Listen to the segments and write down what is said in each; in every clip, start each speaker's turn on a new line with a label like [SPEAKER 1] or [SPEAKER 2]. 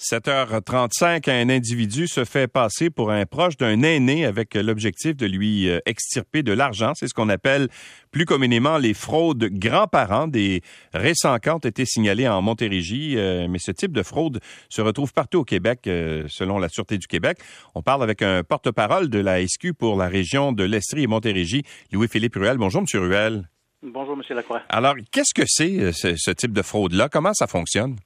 [SPEAKER 1] 7h35, un individu se fait passer pour un proche d'un aîné avec l'objectif de lui euh, extirper de l'argent. C'est ce qu'on appelle plus communément les fraudes grands-parents. Des récents cas ont été signalés en Montérégie, euh, mais ce type de fraude se retrouve partout au Québec, euh, selon la Sûreté du Québec. On parle avec un porte-parole de la SQ pour la région de l'Estrie et Montérégie, Louis-Philippe Ruel. Bonjour, Monsieur Ruel.
[SPEAKER 2] Bonjour, Monsieur Lacroix.
[SPEAKER 1] Alors, qu'est-ce que c'est ce type de fraude-là? Comment ça fonctionne?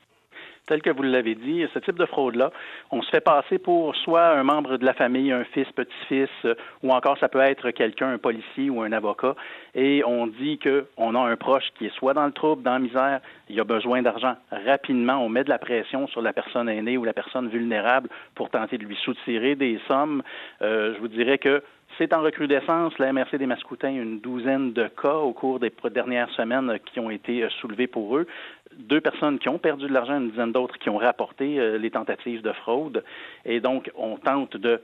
[SPEAKER 2] Tel que vous l'avez dit, ce type de fraude-là, on se fait passer pour soit un membre de la famille, un fils, petit-fils, euh, ou encore ça peut être quelqu'un, un policier ou un avocat, et on dit qu'on a un proche qui est soit dans le trouble, dans la misère, il a besoin d'argent. Rapidement, on met de la pression sur la personne aînée ou la personne vulnérable pour tenter de lui soutirer des sommes. Euh, je vous dirais que c'est en recrudescence. La MRC des Mascoutins, une douzaine de cas au cours des dernières semaines qui ont été euh, soulevés pour eux. Deux personnes qui ont perdu de l'argent, une dizaine d'autres qui ont rapporté euh, les tentatives de fraude. Et donc, on tente de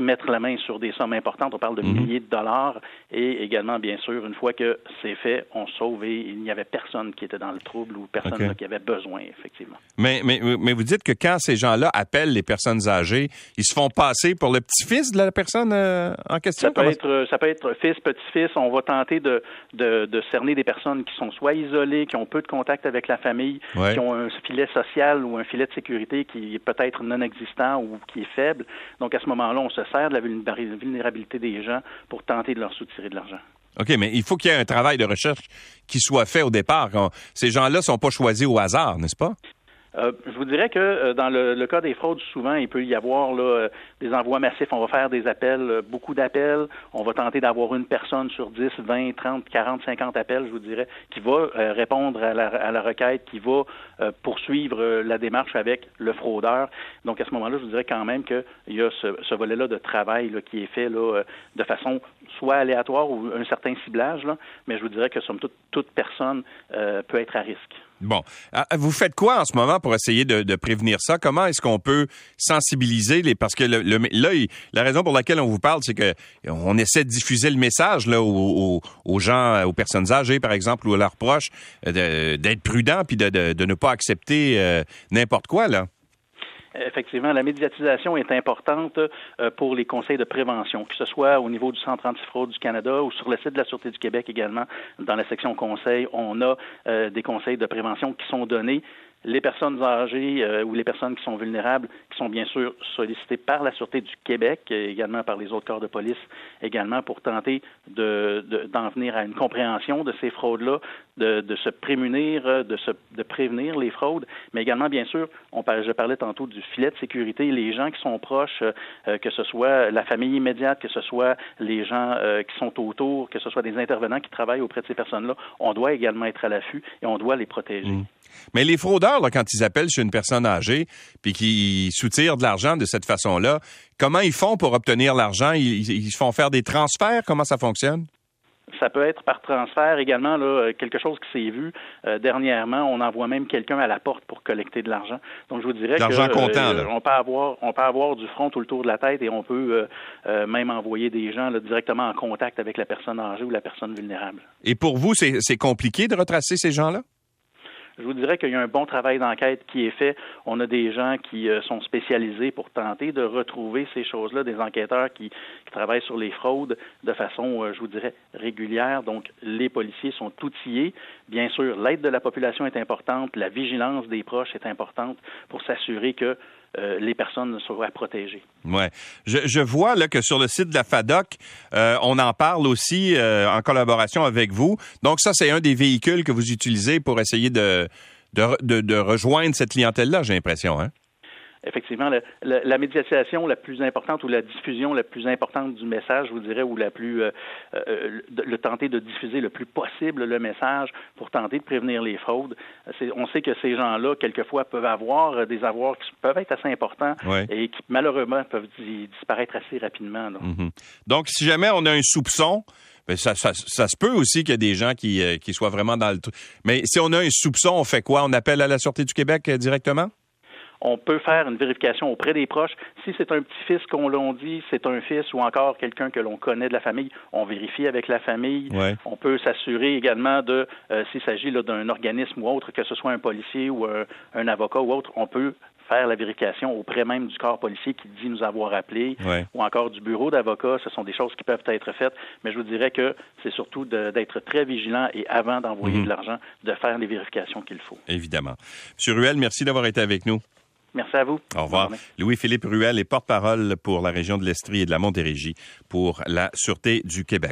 [SPEAKER 2] mettre la main sur des sommes importantes. On parle de mhm. milliers de dollars. Et également, bien sûr, une fois que c'est fait, on sauve et il n'y avait personne qui était dans le trouble ou personne qui avait besoin, effectivement.
[SPEAKER 1] Mais, mais, mais vous dites que quand ces gens-là appellent les personnes âgées, ils se font passer pour le petit-fils de la personne euh, en question?
[SPEAKER 2] Ça peut, être, ça peut être fils, petit-fils. On va tenter de, de, de, cerner des personnes qui sont soit isolées, qui ont peu de contact avec la famille, qui ont un filet social ou un filet de sécurité qui est peut-être non existant ou qui est faible. Donc, à ce moment-là, on se sert de la vulnérabilité des gens pour tenter de leur soutirer de l'argent.
[SPEAKER 1] OK, mais il faut qu'il y ait un travail de recherche qui soit fait au départ. Ces gens-là ne sont pas choisis au hasard, n'est-ce pas?
[SPEAKER 2] Euh, je vous dirais que euh, dans le, cas des fraudes, souvent, il peut y avoir là, euh, des envois massifs. On va faire des appels, beaucoup d'appels. On va tenter d'avoir une personne sur 10, 20, 30, 40, 50 appels, je vous dirais, qui va répondre à la, requête, qui va poursuivre la démarche avec le fraudeur. Donc, à ce moment-là, je vous dirais quand même qu'il y a ce, volet-là de travail là, qui est fait là, de façon soit aléatoire ou un certain ciblage, là, mais je vous dirais que, somme toute, toute personne peut être à risque.
[SPEAKER 1] Bon. Ah, vous faites quoi en ce moment pour essayer de, prévenir ça? Comment est-ce qu'on peut sensibiliser les. Parce que le, là, la raison pour laquelle on vous parle, c'est que on essaie de diffuser le message là, aux, gens, aux personnes âgées, par exemple, ou à leurs proches, d'être prudents puis de, ne pas accepter euh, n'importe quoi, là.
[SPEAKER 2] Effectivement, la médiatisation est importante euh, pour les conseils de prévention, que ce soit au niveau du Centre antifraude du Canada ou sur le site de la Sûreté du Québec également. Dans la section conseils, on a euh, des conseils de prévention qui sont donnés les personnes âgées euh, ou les personnes qui sont vulnérables, qui sont bien sûr sollicitées par la Sûreté du Québec, et également par les autres corps de police, également pour tenter de, d'en venir à une compréhension de ces fraudes-là, de, se prémunir, de, se, de prévenir les fraudes, mais également, bien sûr, on, je parlais tantôt du filet de sécurité, les gens qui sont proches, euh, que ce soit la famille immédiate, que ce soit les gens euh, qui sont autour, que ce soit des intervenants qui travaillent auprès de ces personnes-là, on doit également être à l'affût et on doit les protéger. Mmh.
[SPEAKER 1] Mais les fraudeurs, quand ils appellent chez une personne âgée, puis qui soutirent de l'argent de cette façon-là, comment ils font pour obtenir l'argent? Ils, ils font faire des transferts? Comment ça fonctionne?
[SPEAKER 2] Ça peut être par transfert également, là, quelque chose qui s'est vu euh, dernièrement. On envoie même quelqu'un à la porte pour collecter de l'argent. Donc, je vous dirais que
[SPEAKER 1] euh,
[SPEAKER 2] on peut avoir, on peut avoir du front tout le tour de la tête et on peut euh, même envoyer des gens directement en contact avec la personne âgée ou la personne vulnérable.
[SPEAKER 1] Et pour vous, c'est compliqué de retracer ces gens-là?
[SPEAKER 2] Je vous dirais qu'il y a un bon travail d'enquête qui est fait. On a des gens qui euh, sont spécialisés pour tenter de retrouver ces choses-là, des enquêteurs qui, travaillent sur les fraudes de façon, euh, je vous dirais, régulière. Donc, les policiers sont outillés. Bien sûr, l'aide de la population est importante, la vigilance des proches est importante pour s'assurer que euh, les personnes soient protégées.
[SPEAKER 1] Ouais, je, je, vois là que sur le site de la FADOC, euh, on en parle aussi euh, en collaboration avec vous. Donc ça, c'est un des véhicules que vous utilisez pour essayer de de, de, de rejoindre cette clientèle-là, j'ai l'impression. Hein?
[SPEAKER 2] Effectivement, la, la, médiatisation la plus importante ou la diffusion la plus importante du message, je vous dirais, ou la plus, euh, euh, le tenter de diffuser le plus possible le message pour tenter de prévenir les fraudes. On sait que ces gens-là, quelquefois, peuvent avoir des avoirs qui peuvent être assez importants et qui, malheureusement, peuvent disparaître assez rapidement.
[SPEAKER 1] Mm-hmm. Donc, si jamais on a un soupçon, ben ça, ça, ça, se peut aussi qu'il y ait des gens qui, euh, qui soient vraiment dans le truc. Mais si on a un soupçon, on fait quoi? On appelle à la Sûreté du Québec directement?
[SPEAKER 2] on peut faire une vérification auprès des proches. Si c'est un petit-fils qu'on l'on dit, c'est un fils ou encore quelqu'un que l'on connaît de la famille, on vérifie avec la famille. On peut s'assurer également de, euh, s'il s'agit d'un organisme ou autre, que ce soit un policier ou un, avocat ou autre, on peut faire la vérification auprès même du corps policier qui dit nous avoir appelé ou encore du bureau d'avocat. Ce sont des choses qui peuvent être faites, mais je vous dirais que c'est surtout d'être très vigilant et avant d'envoyer mhm. de l'argent, de faire les vérifications qu'il faut.
[SPEAKER 1] Évidemment. Monsieur Ruel, merci d'avoir été avec nous.
[SPEAKER 2] Merci à vous.
[SPEAKER 1] Au revoir. Louis-Philippe Ruel est porte-parole pour la région de l'Estrie et de la Montérégie pour la Sûreté du Québec.